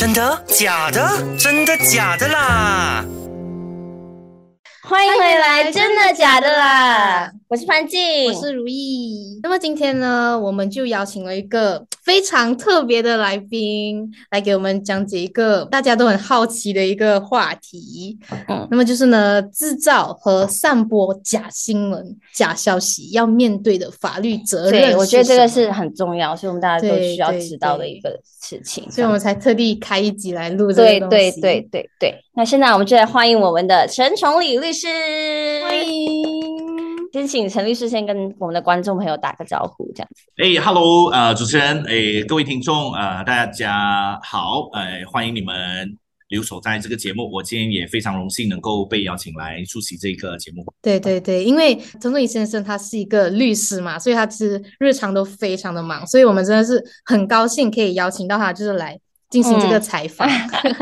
真的？假的？真的假的啦？欢迎回来，真的假的啦？我是潘静，我是如意。那么今天呢，我们就邀请了一个非常特别的来宾，来给我们讲解一个大家都很好奇的一个话题。嗯，那么就是呢，制造和散播假新闻、假消息要面对的法律责任。对，我觉得这个是很重要，所以我们大家都需要知道的一个事情。所以我们才特地开一集来录这个。对对对对对。那现在我们就来欢迎我们的陈崇礼律师。欢迎。先请陈律师先跟我们的观众朋友打个招呼，这样子。哎，Hello，呃，主持人，哎，各位听众，呃，大家好，呃，欢迎你们留守在这个节目。我今天也非常荣幸能够被邀请来出席这个节目。对对对，因为陈忠义先生他是一个律师嘛，所以他其实日常都非常的忙，所以我们真的是很高兴可以邀请到他，就是来。进行这个采访，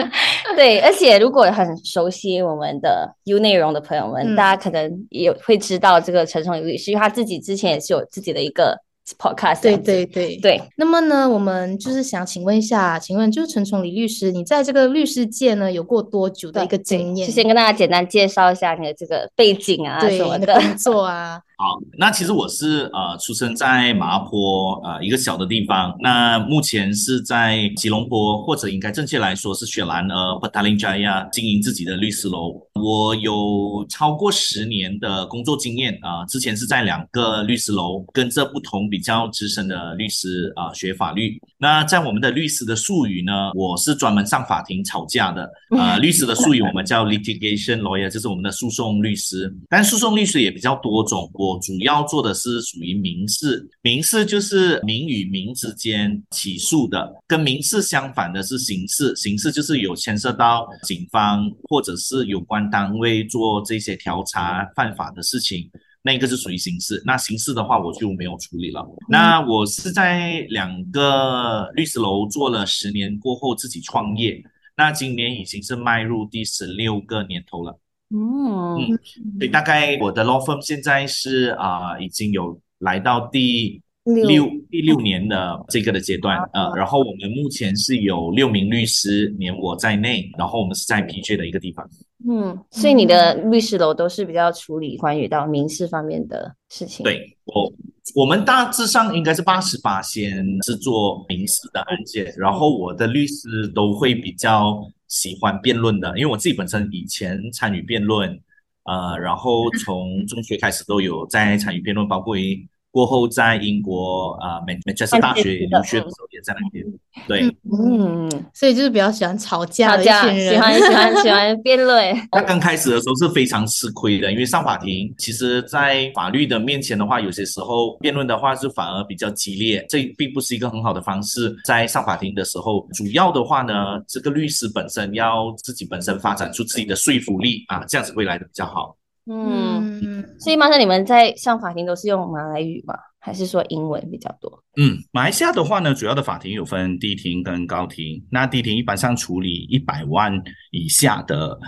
对，而且如果很熟悉我们的 U 内容的朋友们，大家可能也会知道这个陈崇宇律师，因为他自己之前也是有自己的一个 podcast。对对对对。那么呢，我们就是想请问一下，请问就是陈崇礼律师，你在这个律师界呢有过多久的一个经验？就先跟大家简单介绍一下你的这个背景啊，什么的工作啊。好，那其实我是呃出生在麻坡呃一个小的地方，那目前是在吉隆坡，或者应该正确来说是雪兰呃 p a t a l i n g a y a 经营自己的律师楼。我有超过十年的工作经验啊，之前是在两个律师楼跟着不同比较资深的律师啊学法律。那在我们的律师的术语呢，我是专门上法庭吵架的啊，律师的术语我们叫 litigation lawyer，就是我们的诉讼律师。但诉讼律师也比较多种。我主要做的是属于民事，民事就是民与民之间起诉的，跟民事相反的是刑事，刑事就是有牵涉到警方或者是有关单位做这些调查犯法的事情，那个是属于刑事。那刑事的话我就没有处理了。那我是在两个律师楼做了十年过后自己创业，那今年已经是迈入第十六个年头了。嗯嗯，对，大概我的 law firm 现在是啊，已经有来到第六第六年的这个的阶段，呃，然后我们目前是有六名律师，连我在内，然后我们是在 PJ 的一个地方。嗯，所以你的律师楼都是比较处理关于到民事方面的事情。对，我我们大致上应该是八十八先是做民事的案件，然后我的律师都会比较。喜欢辩论的，因为我自己本身以前参与辩论，呃，然后从中学开始都有在参与辩论，包括于过后在英国啊美美加斯大学留学的时候也在那边。对，嗯，所以就是比较喜欢吵架的一群人，喜欢喜欢喜欢辩论。那刚开始的时候是非常吃亏的，因为上法庭，其实，在法律的面前的话，有些时候辩论的话是反而比较激烈，这并不是一个很好的方式。在上法庭的时候，主要的话呢，这个律师本身要自己本身发展出自己的说服力啊，这样子会来的比较好。嗯，所以马上你们在上法庭都是用马来语吗？还是说英文比较多？嗯，马来西亚的话呢，主要的法庭有分低庭跟高庭。那低庭一般上处理一百万以下的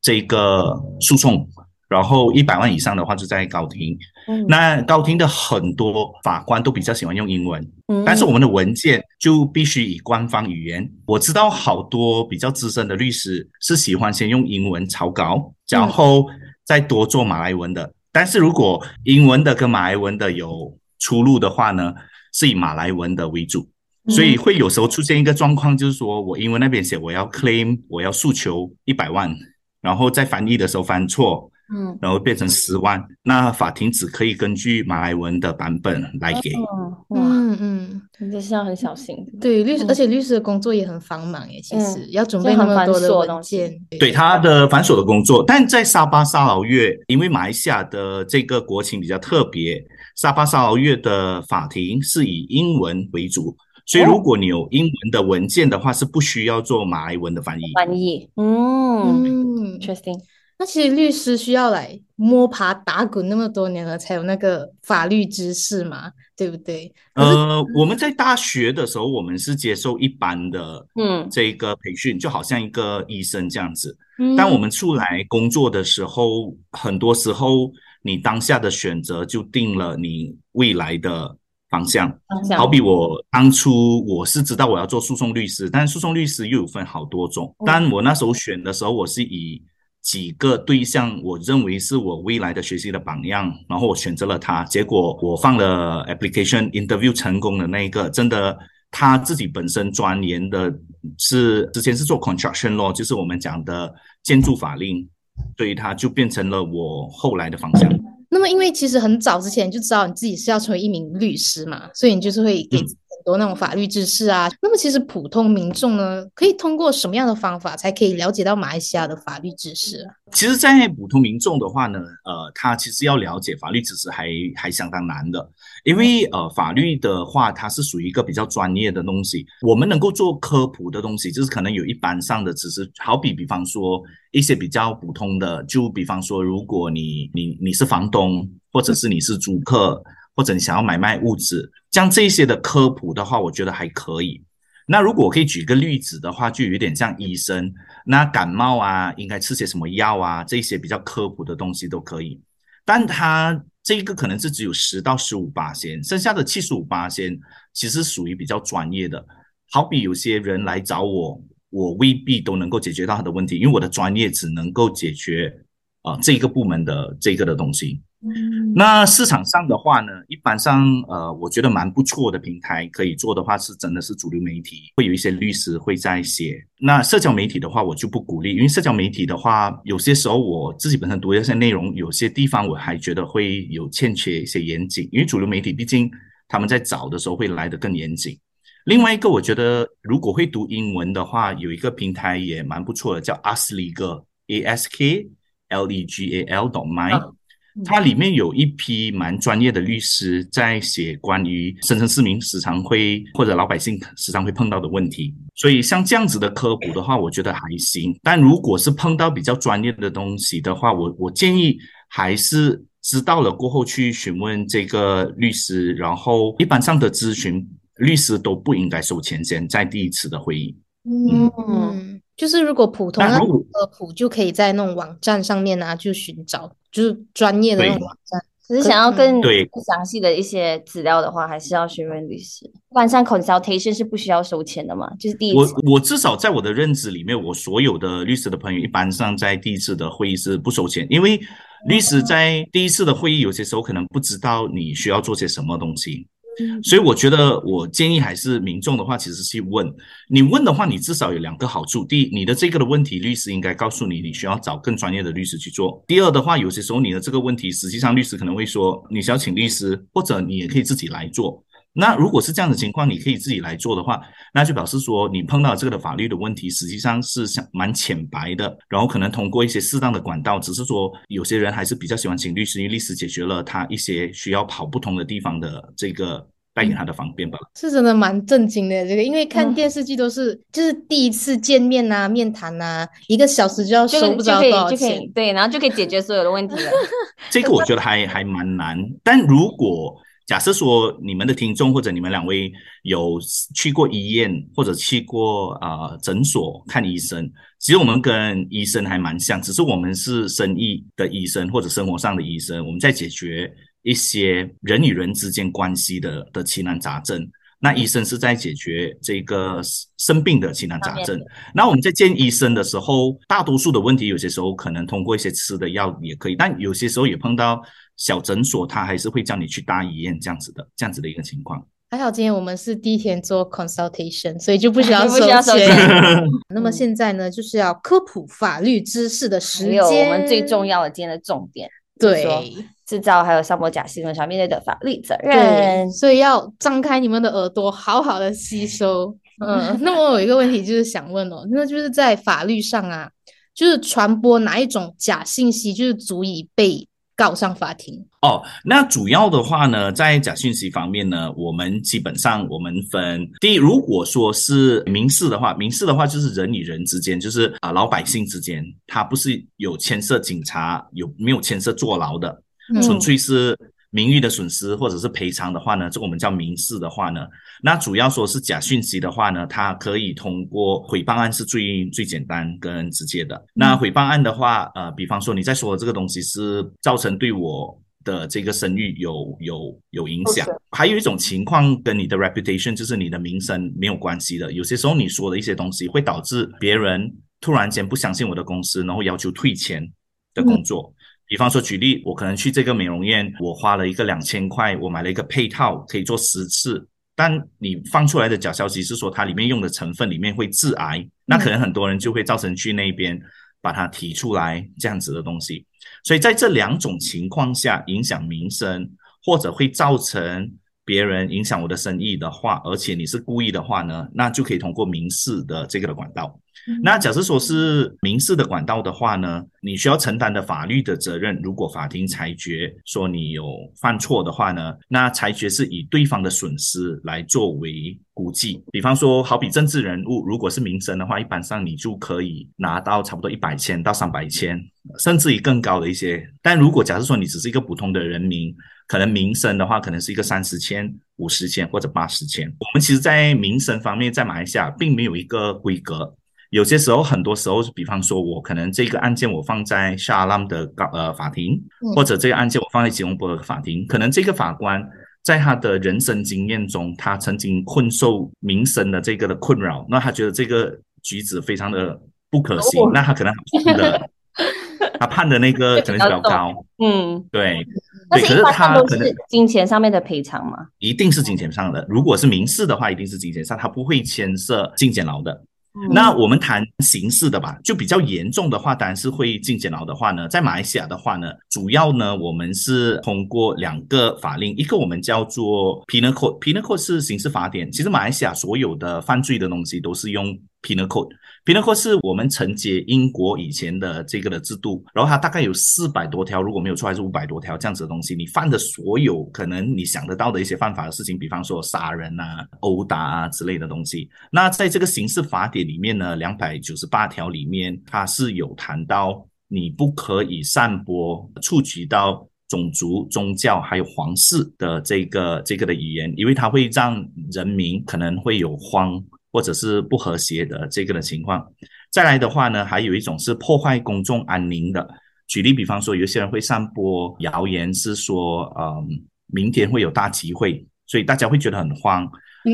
这个诉讼，然后一百万以上的话就在高庭。嗯，那高庭的很多法官都比较喜欢用英文，嗯，但是我们的文件就必须以官方语言。我知道好多比较资深的律师是喜欢先用英文草稿，然后再多做马来文的。但是如果英文的跟马来文的有出入的话呢，是以马来文的为主，所以会有时候出现一个状况，就是说我英文那边写我要 claim，我要诉求一百万，然后在翻译的时候翻错。嗯，然后变成十万，那法庭只可以根据马来文的版本来给。嗯嗯，真的是要很小心。对律师，而且律师的工作也很繁忙耶，其实要准备那么多的文件。对他的繁琐的工作，但在沙巴沙劳越，因为马来西亚的这个国情比较特别，沙巴沙劳越的法庭是以英文为主，所以如果你有英文的文件的话，是不需要做马来文的翻译。翻译，嗯，interesting。那其实律师需要来摸爬打滚那么多年了，才有那个法律知识嘛，对不对？呃，我们在大学的时候，我们是接受一般的，嗯，这个培训，就好像一个医生这样子。嗯，但我们出来工作的时候，很多时候你当下的选择就定了你未来的方向。方向好比我当初我是知道我要做诉讼律师，但诉讼律师又有分好多种。嗯但我那时候选的时候，我是以几个对象，我认为是我未来的学习的榜样，然后我选择了他。结果我放了 application interview 成功的那一个，真的他自己本身钻研的是之前是做 construction 咯就是我们讲的建筑法令，所以他就变成了我后来的方向。那么，因为其实很早之前就知道你自己是要成为一名律师嘛，所以你就是会给很多那种法律知识啊。那么，其实普通民众呢，可以通过什么样的方法才可以了解到马来西亚的法律知识啊？其实，在普通民众的话呢，呃，他其实要了解法律知识还还相当难的，因为呃，法律的话，它是属于一个比较专业的东西。我们能够做科普的东西，就是可能有一般上的知识，好比比方说一些比较普通的，就比方说，如果你你你是房东，或者是你是租客，或者你想要买卖物质，像这些的科普的话，我觉得还可以。那如果我可以举个例子的话，就有点像医生，那感冒啊，应该吃些什么药啊，这些比较科普的东西都可以。但他这个可能是只有十到十五八仙，剩下的七十五八仙其实属于比较专业的。好比有些人来找我，我未必都能够解决到他的问题，因为我的专业只能够解决啊、呃、这个部门的这个的东西。那市场上的话呢，一般上呃，我觉得蛮不错的平台可以做的话，是真的是主流媒体会有一些律师会在写。那社交媒体的话，我就不鼓励，因为社交媒体的话，有些时候我自己本身读的一些内容，有些地方我还觉得会有欠缺一些严谨，因为主流媒体毕竟他们在找的时候会来得更严谨。另外一个，我觉得如果会读英文的话，有一个平台也蛮不错的，叫 Asklegal A S K L E G A L dot my。嗯它里面有一批蛮专业的律师在写关于深层市民时常会或者老百姓时常会碰到的问题，所以像这样子的科普的话，我觉得还行。但如果是碰到比较专业的东西的话，我我建议还是知道了过后去询问这个律师，然后一般上的咨询律师都不应该收钱先在第一次的会议。嗯嗯，就是如果普通的普，就可以在那种网站上面啊，就寻找就是专业的那种网站。只是想要更对详细的一些资料的话，还是要询问律师。一般上 consultation 是不需要收钱的嘛？就是第一我。我至少在我的认知里面，我所有的律师的朋友，一般上在第一次的会议是不收钱，因为律师在第一次的会议，有些时候可能不知道你需要做些什么东西，所以我觉得我建议还是民众的话，其实去问。你问的话，你至少有两个好处：第一，你的这个的问题，律师应该告诉你，你需要找更专业的律师去做；第二的话，有些时候你的这个问题，实际上律师可能会说，你需要请律师，或者你也可以自己来做。那如果是这样的情况，你可以自己来做的话，那就表示说你碰到这个的法律的问题，实际上是想蛮浅白的，然后可能通过一些适当的管道，只是说有些人还是比较喜欢请律师，因为律师解决了他一些需要跑不同的地方的这个带给他的方便吧。是真的蛮震惊的这个，因为看嗯电视剧都是、就是第一次见面呐、面谈呐、一个小时就要就收不知道多少钱就可以。对，然后就可以解决所有的问题了。这个我觉得还还蛮难，但如果假设说你们的听众或者你们两位有去过医院或者去过啊、诊所看医生，其实我们跟医生还蛮像，只是我们是生意的医生或者生活上的医生，我们在解决一些人与人之间关系的的疑难杂症。那医生是在解决这个生病的疑难杂症。那我们在见医生的时候，大多数的问题，有些时候可能通过一些吃的药也可以，但有些时候也碰到小诊所，他还是会叫你去大医院这样子的，这样子的一个情况。还好今天我们是第一天做 consultation，所以就不需要 不需要收钱。那么现在呢，就是要科普法律知识的时还间。有我们最重要的今天的重点，对制造还有散播假新闻上面对的法律责对，任。所以要张开你们的耳朵，好好的吸收。嗯，那么我有一个问题就是想问哦，那就是在法律上啊，就是传播哪一种假信息，就是足以被告上法庭？哦，那主要的话呢，在假讯息方面呢，我们基本上我们分第一，如果说是民事的话，民事的话就是人与人之间，就是啊、老百姓之间，他不是有牵涉警察，有没有牵涉坐牢的，嗯纯粹是名誉的损失或者是赔偿的话呢，这个我们叫民事的话呢，那主要说是假讯息的话呢，它可以通过诽谤案是最最简单跟直接的。那诽谤案的话，呃，比方说你在说的这个东西是造成对我的这个声誉有有有影响。还有一种情况跟你的 reputation，就是你的名声没有关系的。有些时候你说的一些东西会导致别人突然间不相信我的公司，然后要求退钱的工作。比方说举例，我可能去这个美容院，我花了一个两千块，我买了一个配套，可以做十次。但你放出来的假消息是说它里面用的成分里面会致癌，那可能很多人就会造成去那边把它提出来这样子的东西。所以在这两种情况下，影响民生或者会造成别人影响我的生意的话，而且你是故意的话呢，那就可以通过民事的这个的管道。那假设说是民事的管道的话呢，你需要承担的法律的责任，如果法庭裁决说你有犯错的话呢，那裁决是以对方的损失来作为估计。比方说，好比政治人物，如果是民生的话，一般上你就可以拿到差不多一百千到三百千，甚至于更高的一些。但如果假设说你只是一个普通的人民，可能民生的话，可能是一个三十千、五十千或者八十千。我们其实，在民生方面，在马来西亚并没有一个规格。有些时候，很多时候，比方说，我可能这个案件我放在沙拉姆的高呃法庭，或者这个案件我放在吉隆坡的法庭，可能这个法官在他的人生经验中，他曾经困受民生的这个的困扰，那他觉得这个举止非常的不可行，那他可能判的他判的那个可能比较高，嗯，对，对可是他可能金钱上面的赔偿吗？一定是金钱上的，如果是民事的话，一定是金钱上，他不会牵涉进监牢的。那我们谈刑事的吧，就比较严重的话，当然是会进监牢的话呢，在马来西亚的话呢，主要呢我们是通过两个法令，一个我们叫做 Penal Code，Penal Code 是刑事法典。其实马来西亚所有的犯罪的东西都是用。Penal Code，Penal Code 是我们承接英国以前的这个的制度，然后它大概有四百多条，如果没有错还是五百多条这样子的东西。你犯的所有可能你想得到的一些犯法的事情，比方说杀人啊、殴打啊之类的东西，那在这个刑事法典里面呢，两百九十八条里面，它是有谈到你不可以散播触及到种族、宗教还有皇室的这个这个的语言，因为它会让人民可能会有慌。或者是不和谐的这个的情况，再来的话呢，还有一种是破坏公众安宁的。举例比方说，有些人会散播谣言，是说，嗯，明天会有大集会，所以大家会觉得很慌，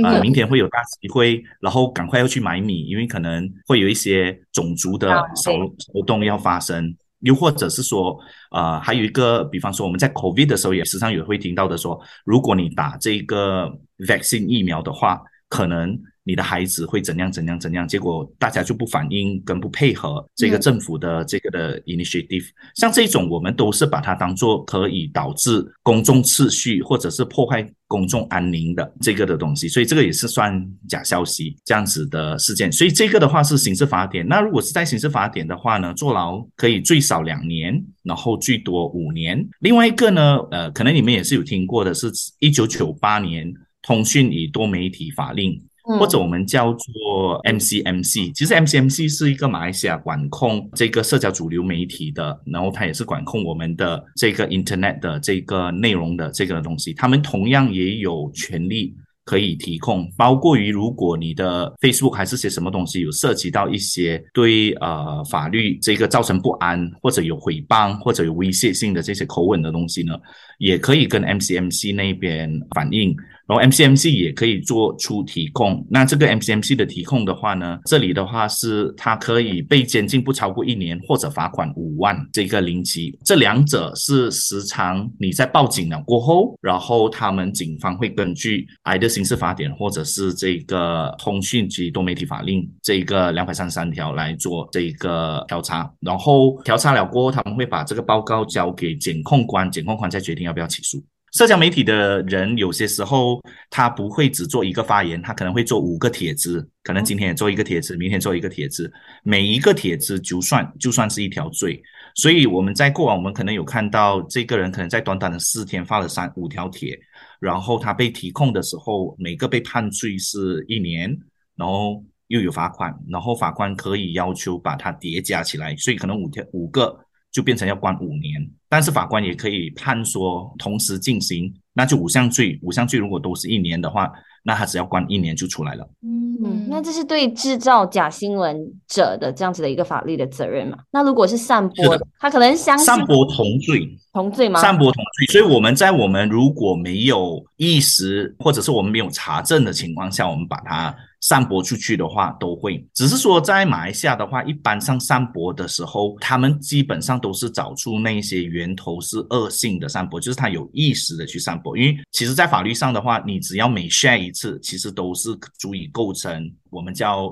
啊，明天会有大集会，然后赶快要去买米，因为可能会有一些种族的骚骚动要发生。又或者是说，呃，还有一个，比方说我们在 COVID 的时候也时常也会听到的说，如果你打这个 vaccine 疫苗的话，可能。你的孩子会怎样怎样怎样？结果大家就不反应跟不配合这个政府的这个的 initiative，像这种我们都是把它当做可以导致公众秩序或者是破坏公众安宁的这个的东西，所以这个也是算假消息这样子的事件。所以这个的话是刑事法典。那如果是在刑事法典的话呢，坐牢可以最少两年，然后最多五年。另外一个呢，呃，可能你们也是有听过的，是一九九八年通讯与多媒体法令。或者我们叫做 MCMC，其实 MCMC 是一个马来西亚管控这个社交主流媒体的，然后它也是管控我们的这个 Internet 的这个内容的这个东西，他们同样也有权利。可以提供，包括于如果你的 Facebook 还是些什么东西有涉及到一些对呃法律这个造成不安，或者有诽谤或者有威胁性的这些口吻的东西呢，也可以跟 MCMC 那边反映，然后 MCMC 也可以做出提供。那这个 MCMC 的提供的话呢，这里的话是它可以被监禁不超过一年，或者罚款五万这个零级。这两者是时常你在报警了过后，然后他们警方会根据 ID 刑事法典或者是这个通讯及多媒体法令这个两百三十三条来做这个调查，然后调查了过后，他们会把这个报告交给检控官，检控官再决定要不要起诉。社交媒体的人有些时候他不会只做一个发言，他可能会做五个帖子，可能今天也做一个帖子，明天做一个帖子，每一个帖子就算就算是一条罪。所以我们在过往，我们可能有看到这个人可能在短短的四天发了三五条帖。然后他被提控的时候，每个被判罪是一年，然后又有罚款，然后法官可以要求把它叠加起来，所以可能五条五个就变成要关五年。但是法官也可以判说同时进行，那就五项罪，五项罪如果都是一年的话，那他只要关一年就出来了。嗯。嗯，那这是对制造假新闻者的这样子的一个法律的责任嘛？那如果是散播，他可能相信散播同罪。同罪吗？散播同罪，所以我们在我们如果没有意识，或者是我们没有查证的情况下，我们把它散播出去的话，都会。只是说在马来西亚的话，一般上散播的时候，他们基本上都是找出那些源头是恶性的散播，就是他有意识的去散播。因为其实，在法律上的话，你只要每 share 一次，其实都是足以构成我们叫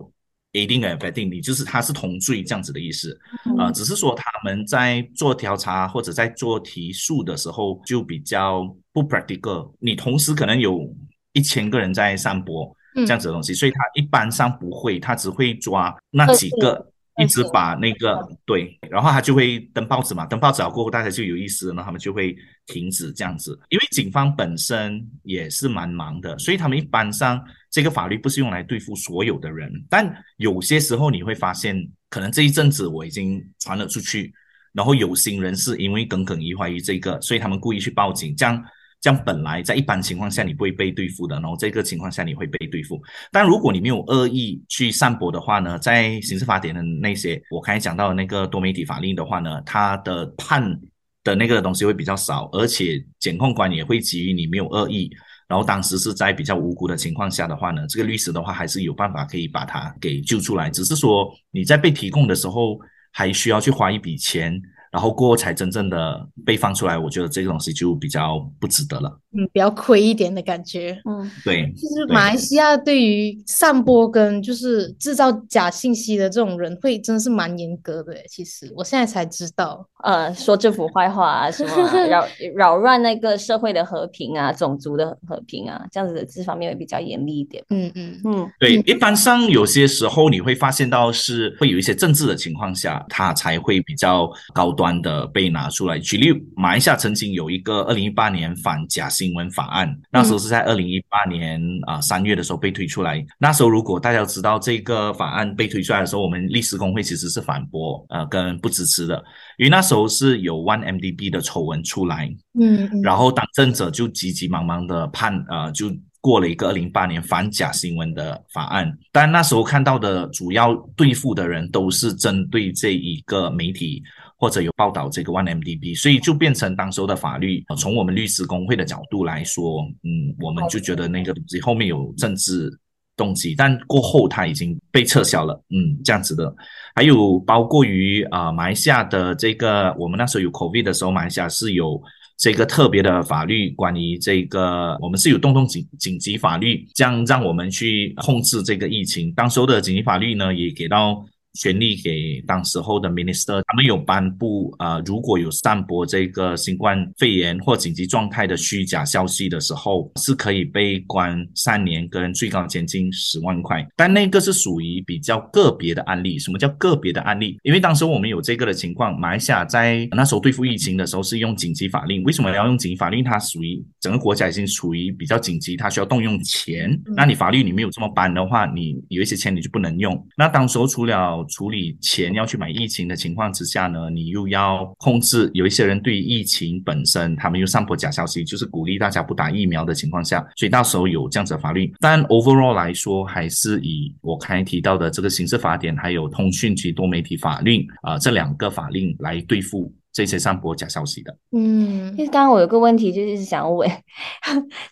aiding and abetting，你就是它是同罪这样子的意思。啊、只是说他们在做调查或者在做提诉的时候就比较不 practical。你同时可能有一千个人在散播这样子的东西，所以他一般上不会，他只会抓那几个，一直把那个对，然后他就会登报纸嘛，登报纸了过后，大家就有意思了，然后他们就会停止这样子。因为警方本身也是蛮忙的，所以他们一般上这个法律不是用来对付所有的人，但有些时候你会发现，可能这一阵子我已经传了出去，然后有心人士因为耿耿于怀于这个，所以他们故意去报警，这样。这样本来在一般情况下你不会被对付的，然后这个情况下你会被对付。但如果你没有恶意去散播的话呢，在刑事法典的那些我刚才讲到的那个多媒体法令的话呢，它的判的那个东西会比较少，而且检控官也会基于你没有恶意，然后当时是在比较无辜的情况下的话呢，这个律师的话还是有办法可以把他给救出来，只是说你在被提供的时候还需要去花一笔钱。然后过后才真正的被放出来，我觉得这个东西就比较不值得了。嗯，比较亏一点的感觉。嗯，对，其实马来西亚对于散播跟就是制造假信息的这种人，会真的是蛮严格的。其实我现在才知道，呃，说政府坏话啊，什么啊扰 扰乱那个社会的和平啊，种族的和平啊，这样子的这方面会比较严厉一点。嗯嗯嗯对，一般上有些时候你会发现到是会有一些政治的情况下，它才会比较高端的被拿出来。举例，马来西亚曾经有一个二零一八年反假新闻法案，那时候是在二零一八年啊三、月的时候被推出来。那时候如果大家知道这个法案被推出来的时候，我们律师工会其实是反驳呃跟不支持的，因为那时候是有 One MDB 的丑闻出来，嗯，然后党政者就急急忙忙的判呃就过了一个二零八年反假新闻的法案，但那时候看到的主要对付的人都是针对这一个媒体或者有报道这个 OneMDB，所以就变成当时候的法律。从我们律师工会的角度来说，嗯，我们就觉得那个东西后面有政治动机，但过后它已经被撤销了，嗯，这样子的。还有包括于啊、呃马来西亚的这个，我们那时候有 COVID 的时候，马来西亚是有这个特别的法律，关于这个我们是有动动紧紧急法律，这样让我们去控制这个疫情。当时候的紧急法律呢，也给到。权力给当时候的 minister，他们有颁布呃，如果有散播这个新冠肺炎或紧急状态的虚假消息的时候，是可以被关三年跟最高监禁十万块。但那个是属于比较个别的案例。什么叫个别的案例？因为当时我们有这个的情况，马来西亚在那时候对付疫情的时候是用紧急法令。为什么要用紧急法令？它属于整个国家已经处于比较紧急，它需要动用钱。那你法律你没有这么颁的话，你有一些钱你就不能用。那当时候除了处理钱要去买疫情的情况之下呢，你又要控制有一些人对于疫情本身，他们又散播假消息，就是鼓励大家不打疫苗的情况下，所以到时候有这样子的法律。但 overall 来说，还是以我刚才提到的这个刑事法典，还有通讯及多媒体法令啊、这两个法令来对付这些散播假消息的。嗯因为刚刚我有个问题，就是想要问，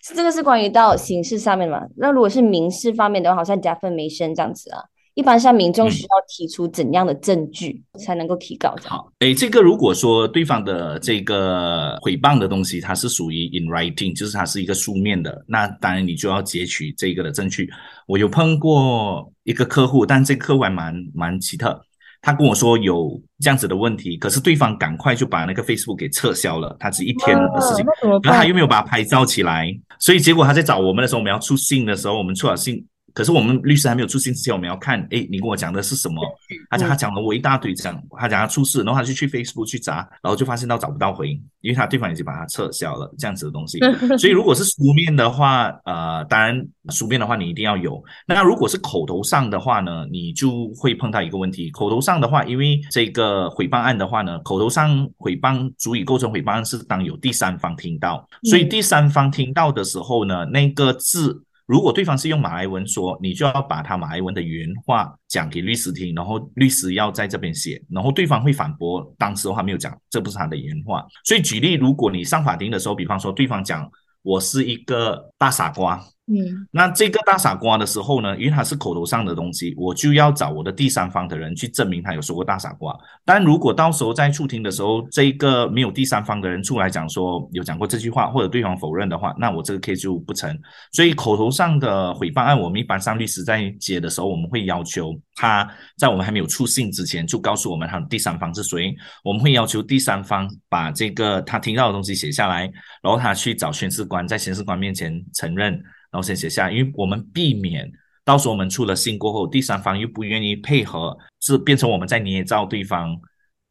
是 这个是关于到刑事上面的嘛？那如果是民事方面的话，好像 defamation 这样子啊，一般像民众嗯需要提出怎样的证据才能够提告这样？好，诶，这个如果说对方的这个诽谤的东西，它是属于 in writing，就是它是一个书面的，那当然你就要截取这个的证据。我有碰过一个客户，但这个客户还蛮蛮奇特，他跟我说有这样子的问题，可是对方赶快就把那个 Facebook 给撤销了，他只一天的事情，然后他又？没有把它拍照起来，所以结果他在找我们的时候，我们要出信的时候，我们出了信，可是我们律师还没有出信之前，我们要看，哎，你跟我讲的是什么？他讲他讲了我一大堆，讲他讲他出事，然后他就去 Facebook 去查，然后就发现到找不到回应，因为他对方已经把他撤销了这样子的东西。所以如果是书面的话，呃，当然书面的话你一定要有。那如果是口头上的话呢，你就会碰到一个问题。口头上的话，因为这个诽谤案的话呢，口头上诽谤足以构成诽谤案，是当有第三方听到，所以第三方听到的时候呢，那个字。如果对方是用马来文说，你就要把他马来文的原话讲给律师听，然后律师要在这边写，然后对方会反驳，当时的话没有讲，这不是他的原话。所以举例，如果你上法庭的时候，比方说对方讲我是一个大傻瓜。嗯那这个大傻瓜的时候呢，因为他是口头上的东西，我就要找我的第三方的人去证明他有说过大傻瓜。但如果到时候在出庭的时候，这个没有第三方的人出来讲说有讲过这句话，或者对方否认的话，那我这个 case 就不成。所以口头上的诽谤案，我们一般上律师在接的时候，我们会要求他在我们还没有出信之前就告诉我们他的第三方是谁，我们会要求第三方把这个他听到的东西写下来，然后他去找宣誓官，在宣誓官面前承认。然后先写下，因为我们避免到时候我们出了信过后，第三方又不愿意配合，是变成我们在捏造对方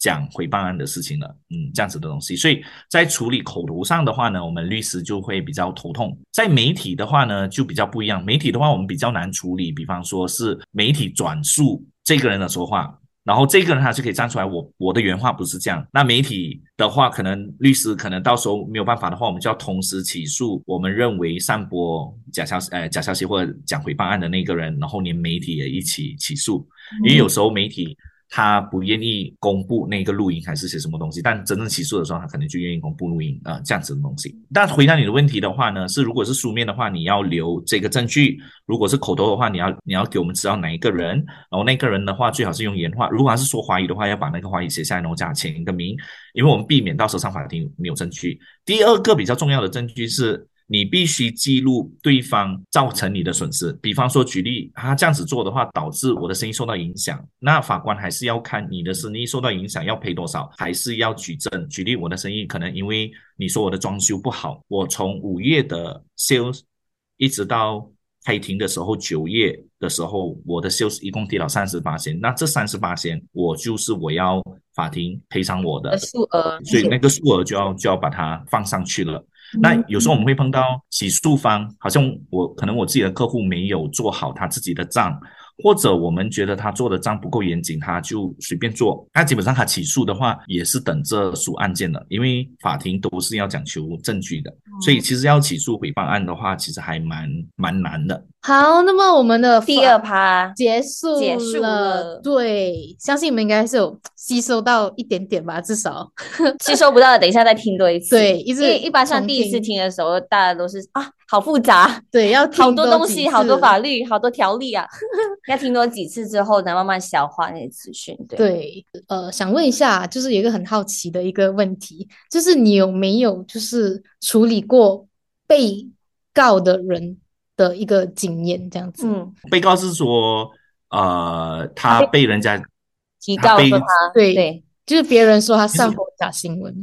讲诽谤案的事情了，嗯，这样子的东西。所以在处理口头上的话呢，我们律师就会比较头痛。在媒体的话呢，就比较不一样。媒体的话，我们比较难处理，比方说是媒体转述这个人的说话。然后这个人他就可以站出来，我我的原话不是这样。那媒体的话，可能律师可能到时候没有办法的话，我们就要同时起诉我们认为散播假消息、呃假消息或者讲诽谤案的那个人，然后连媒体也一起起诉，因为有时候媒体。他不愿意公布那个录音还是写什么东西，但真正起诉的时候，他可能就愿意公布录音啊、呃、这样子的东西。但回答你的问题的话呢，是如果是书面的话，你要留这个证据；如果是口头的话，你要你要给我们知道哪一个人，然后那个人的话最好是用原话。如果他是说华语的话，要把那个华语写下来，然后加签一个名，因为我们避免到时候上法庭没有证据。第二个比较重要的证据是。你必须记录对方造成你的损失，比方说举例，他这样子做的话，导致我的生意受到影响，那法官还是要看你的生意受到影响要赔多少，还是要举证。举例，我的生意可能因为你说我的装修不好，我从五月的 sales 一直到开庭的时候，九月的时候，我的 sales 一共跌了三十八千，那这三十八千，我就是我要法庭赔偿我的数额，所以那个数额就要就要把它放上去了。那有时候我们会碰到起诉方，好像我可能我自己的客户没有做好他自己的账，或者我们觉得他做的账不够严谨，他就随便做。那基本上他起诉的话，也是等着数案件的，因为法庭都是要讲求证据的，所以其实要起诉诽谤案的话，其实还蛮蛮难的。好，那么我们的第二趴结束结束了。对，相信你们应该是有吸收到一点点吧，至少。吸收不到的，等一下再听多一次。对，一直因为一般上第一次听。的时候，大家都是啊，好复杂，对，要听好多东西，好多法律，好多条例啊，要听多几次之后，再慢慢消化那些资讯。对，对，呃，想问一下，就是有一个很好奇的一个问题，就是你有没有就是处理过被告的人的一个经验这样子？嗯，被告是说，呃，他被人家被告说他对对就是别人说他散播假新闻，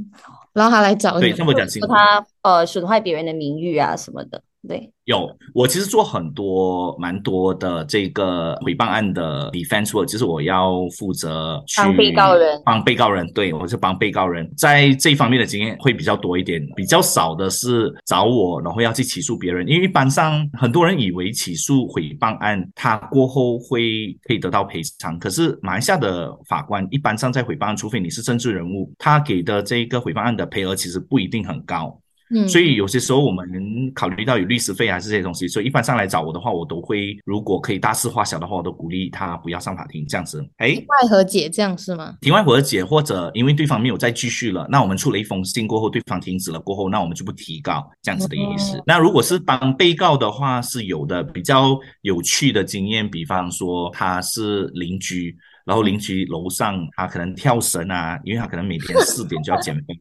然后他来找对散播假新闻。说他呃损坏别人的名誉啊什么的。对，有，我其实做很多蛮多的这个诽谤案的 defense work，就是我要负责去帮被告人帮被告人，对我是帮被告人，在这一方面的经验会比较多一点，比较少的是找我，然后要去起诉别人，因为一般上很多人以为起诉诽谤案，他过后会可以得到赔偿，可是马来西亚的法官一般上在诽谤案，除非你是政治人物，他给的这个诽谤案的赔额其实不一定很高。嗯，所以有些时候我们考虑到有律师费啊这些东西，所以一般上来找我的话，我都会如果可以大事化小的话，我都鼓励他不要上法庭这样子。哎，外和解这样是吗？庭外和解或者因为对方没有再继续了，那我们出了一封信过后，对方停止了过后，那我们就不提告这样子的意思。哦那如果是帮被告的话，是有的比较有趣的经验，比方说他是邻居。然后邻居楼上他可能跳绳啊，因为他可能每天四点就要减肥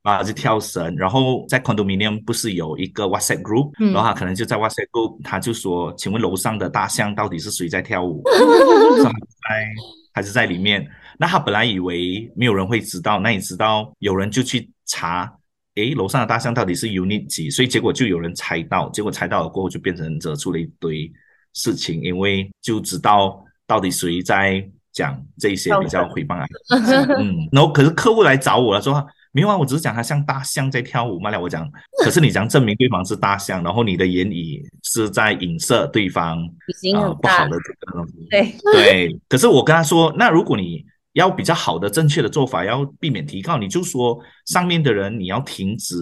啊，就跳绳。然后在 condominium 不是有一个 WhatsApp group，、嗯然后他可能就在 WhatsApp group，他就说：“请问楼上的大象到底是谁在跳舞？在还是在里面？”那他本来以为没有人会知道，那你知道有人就去查，诶，楼上的大象到底是 unit 几？所以结果就有人猜到，结果猜到了过后就变成惹出了一堆事情，因为就知道到底谁在讲这些比较诽谤啊。嗯，然后可是客户来找我了，说没有啊，我只是讲他像大象在跳舞嘛。了我讲，可是你讲证明对方是大象，然后你的言语是在影射对方啊、很大不好的这个东西。对，对，可是我跟他说，那如果你要比较好的、正确的做法，要避免提告，你就说上面的人你要停止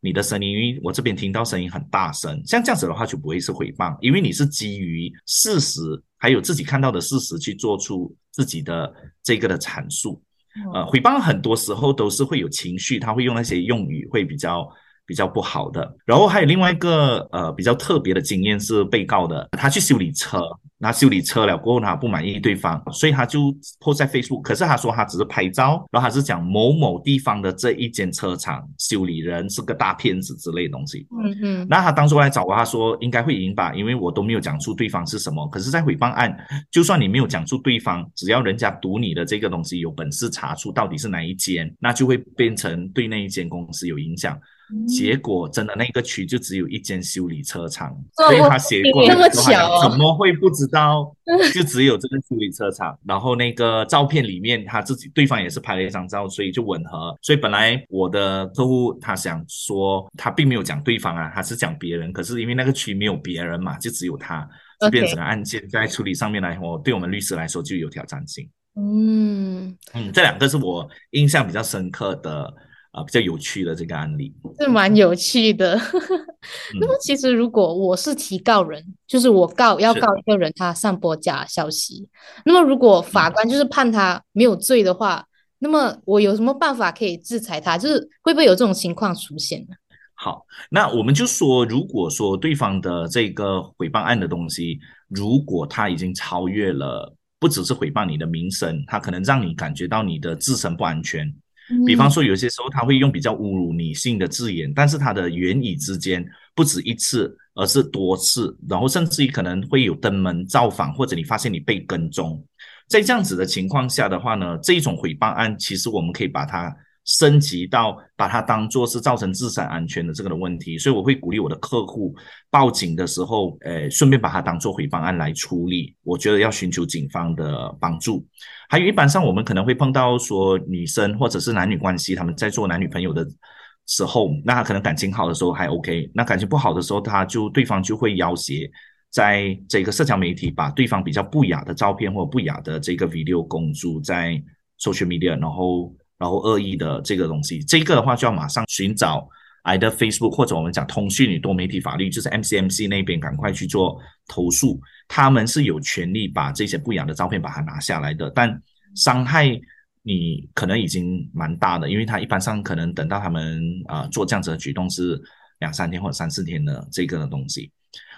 你的声音，因为我这边听到声音很大声，像这样子的话就不会是诽谤，因为你是基于事实还有自己看到的事实去做出自己的这个的阐述。呃，诽谤很多时候都是会有情绪，他会用那些用语会比较。比较不好的，然后还有另外一个呃比较特别的经验是被告的，他去修理车，那修理车了过后他不满意对方，所以他就破在 Facebook，可是他说他只是拍照，然后他是讲某某地方的这一间车厂修理人是个大骗子之类的东西。嗯嗯，那他当初来找我，他说应该会赢吧，因为我都没有讲出对方是什么。可是，在诽谤案，就算你没有讲出对方，只要人家读你的这个东西有本事查出到底是哪一间，那就会变成对那一间公司有影响。结果真的那个区就只有一间修理车厂，所以他写过那么巧，怎么会不知道？就只有这个修理车厂。然后那个照片里面他自己对方也是拍了一张照，所以就吻合。所以本来我的客户他想说他并没有讲对方啊，他是讲别人。可是因为那个区没有别人嘛，就只有他，就变成了案件在处理上面来我，对我们律师来说就有挑战性。嗯嗯，这两个是我印象比较深刻的。啊，比较有趣的这个案例是蛮有趣的。那么，其实如果我是提告人，就是我告要告一个人，他散播假消息。那么，如果法官就是判他没有罪的话，那么我有什么办法可以制裁他？就是会不会有这种情况出现呢？好，那我们就说，如果说对方的这个诽谤案的东西，如果他已经超越了，不只是诽谤你的名声，他可能让你感觉到你的自身不安全。比方说，有些时候他会用比较侮辱女性的字眼，但是他的言语之间不止一次，而是多次，然后甚至于可能会有登门造访，或者你发现你被跟踪，在这样子的情况下的话呢，这种诽谤案其实我们可以把它。升级到把它当做是造成自身安全的这个的问题，所以我会鼓励我的客户报警的时候，呃，顺便把它当做诽谤案来处理。我觉得要寻求警方的帮助。还有一般上我们可能会碰到说女生或者是男女关系，他们在做男女朋友的时候，那他可能感情好的时候还 OK，那感情不好的时候，他就对方就会要挟，在这个社交媒体把对方比较不雅的照片或不雅的这个 video 公诸在 social media，然后。然后恶意的这个东西，这个的话就要马上寻找 either Facebook 或者我们讲通讯与多媒体法律，就是 MCMC 那边赶快去做投诉。他们是有权利把这些不雅的照片把它拿下来的，但伤害你可能已经蛮大的，因为他一般上可能等到他们啊做这样子的举动是两三天或者三四天的这个的东西。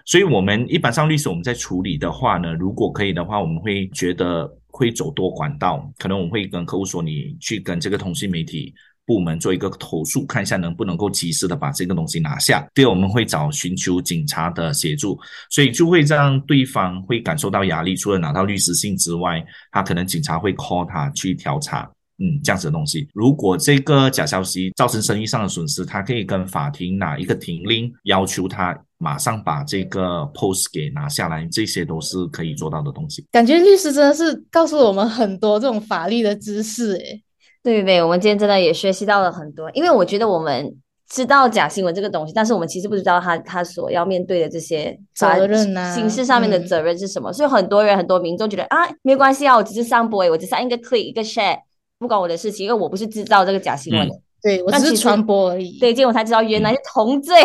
所以，我们一般上律师我们在处理的话呢，如果可以的话，我们会觉得。会走多管道，可能我们会跟客户说，你去跟这个通讯媒体部门做一个投诉，看一下能不能够及时的把这个东西拿下。第二，我们会找寻求警察的协助，所以就会让对方会感受到压力。除了拿到律师信之外，他可能警察会 call 他去调查。嗯，这样子的东西，如果这个假消息造成生意上的损失，他可以跟法庭拿一个停令，要求他马上把这个 post 给拿下来，这些都是可以做到的东西。感觉律师真的是告诉我们很多这种法律的知识，诶，对对，我们今天真的也学习到了很多。因为我觉得我们知道假新闻这个东西，但是我们其实不知道他他所要面对的这些责任啊，刑事上面的责任是什么。所以很多人很多民众觉得啊，没关系啊，我只是上播，我只是按一个 click 一个 share。不关我的事情，因为我不是制造这个假新闻的，对我只是传播而已。对，结果我才知道原来是同罪，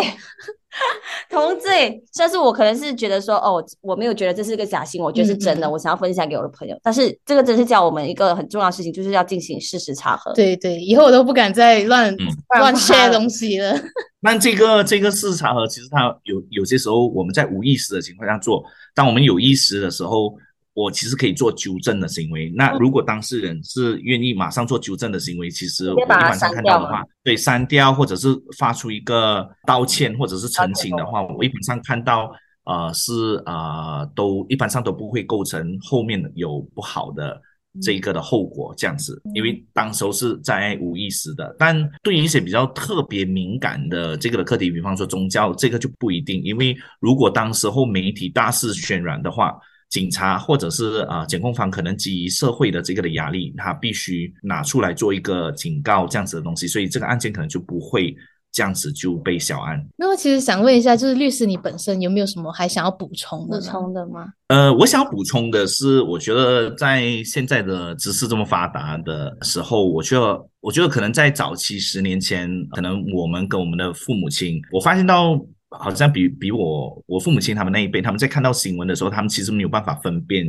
同罪。但是我可能是觉得说，哦，我没有觉得这是个假新闻，我觉得是真的，我想要分享给我的朋友。但是这个真是教我们一个很重要的事情，就是要进行事实查核。对对，以后我都不敢再乱乱写东西了。那这个这个事实查核，其实它有有些时候我们在无意识的情况下做，当我们有意识的时候。我其实可以做纠正的行为。那如果当事人是愿意马上做纠正的行为，其实我一般上看到的话，对删掉或者是发出一个道歉或者是澄清的话，我一般上看到呃是呃都一般上都不会构成后面有不好的这一个的后果这样子，因为当时候是在无意识的。但对于一些比较特别敏感的这个的课题，比方说宗教，这个就不一定，因为如果当时候媒体大肆渲染的话。警察或者是啊检控方可能基于社会的这个的压力，他必须拿出来做一个警告这样子的东西，所以这个案件可能就不会这样子就被小案。那么其实想问一下，就是律师你本身有没有什么还想要补充的补？充的吗？呃，我想要补充的是，我觉得在现在的知识这么发达的时候，我觉得，我觉得可能在早期十年前，可能我们跟我们的父母亲，我发现到好像比比我我父母亲他们那一辈，他们在看到新闻的时候，他们其实没有办法分辨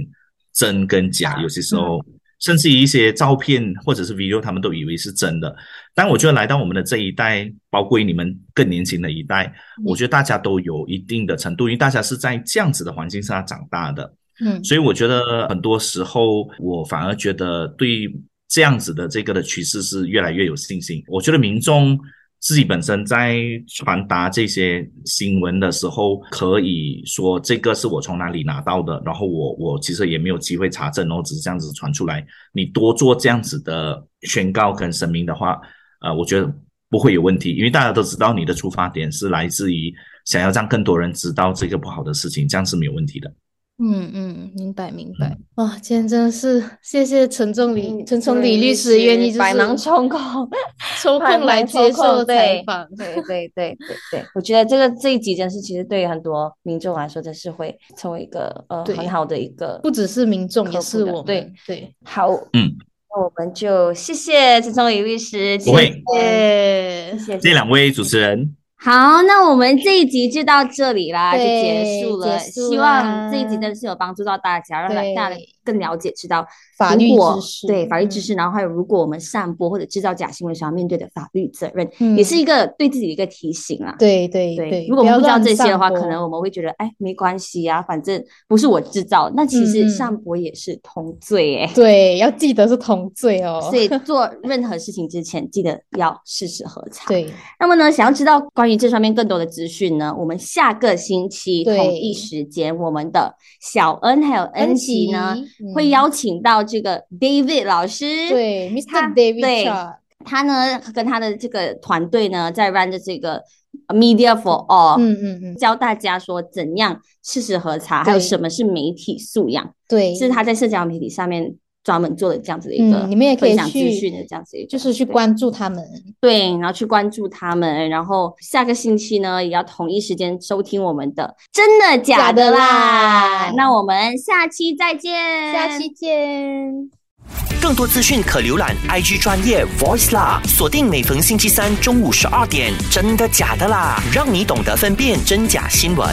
真跟假，有些时候。甚至于一些照片或者是 video，他们都以为是真的。但我觉得来到我们的这一代，包括你们更年轻的一代，我觉得大家都有一定的程度，因为大家是在这样子的环境下长大的。嗯，所以我觉得很多时候，我反而觉得对这样子的这个的趋势是越来越有信心。我觉得民众自己本身在传达这些新闻的时候，可以说这个是我从哪里拿到的，然后我我其实也没有机会查证，然后只是这样子传出来。你多做这样子的宣告跟声明的话，呃，我觉得不会有问题，因为大家都知道你的出发点是来自于想要让更多人知道这个不好的事情，这样是没有问题的。嗯嗯，明白明白。哇，今天真的是谢谢陈仲理、陈仲理律师愿意就是百忙 抽空抽空来接受采访。对对对对对，我觉得这个这一集真是其实对于很多民众来说，真是会成为一个呃很好的一个不只是民众，也是我们。对对，好。嗯，那我们就谢谢陈宗理律师，谢谢谢谢这两位主持人，好，那我们这一集就到这里啦，就结束了。希望这一集真的是有帮助到大家，让大家更了解，知道法律知识对法律知嗯识，然后还有如果我们散播或者制造假新闻想要面对的法律责任，嗯也是一个对自己的一个提醒啊。对对对，如果我们不知道这些的话，可能我们会觉得，哎，没关系啊，反正不是我制造。那其实散播也是同罪哎、对要记得是同罪哦。所以 做任何事情之前，记得要事实核查。对那么呢，想要知道关于这上面更多的资讯呢，我们下个星期同一时间，我们的小恩还有恩琪呢，嗯会邀请到这个 David 老师。对 Mr. David 对他呢跟他的这个团队呢，在 run 的这个 Media for All，、嗯嗯嗯，教大家说怎样事实核查，还有什么是媒体素养，对，是他在社交媒体上面专门做的这样子的一个、嗯你们也可以分享资去讯的这样子一个，就是去对关注他们。对，然后去关注他们，然后下个星期呢，也要同一时间收听我们的真的假假的。啦那我们下期再见，下期见。更多资讯可浏览 IG 专业 Voice 啦，锁定每逢星期三中午十二点，真的假的啦，让你懂得分辨真假新闻。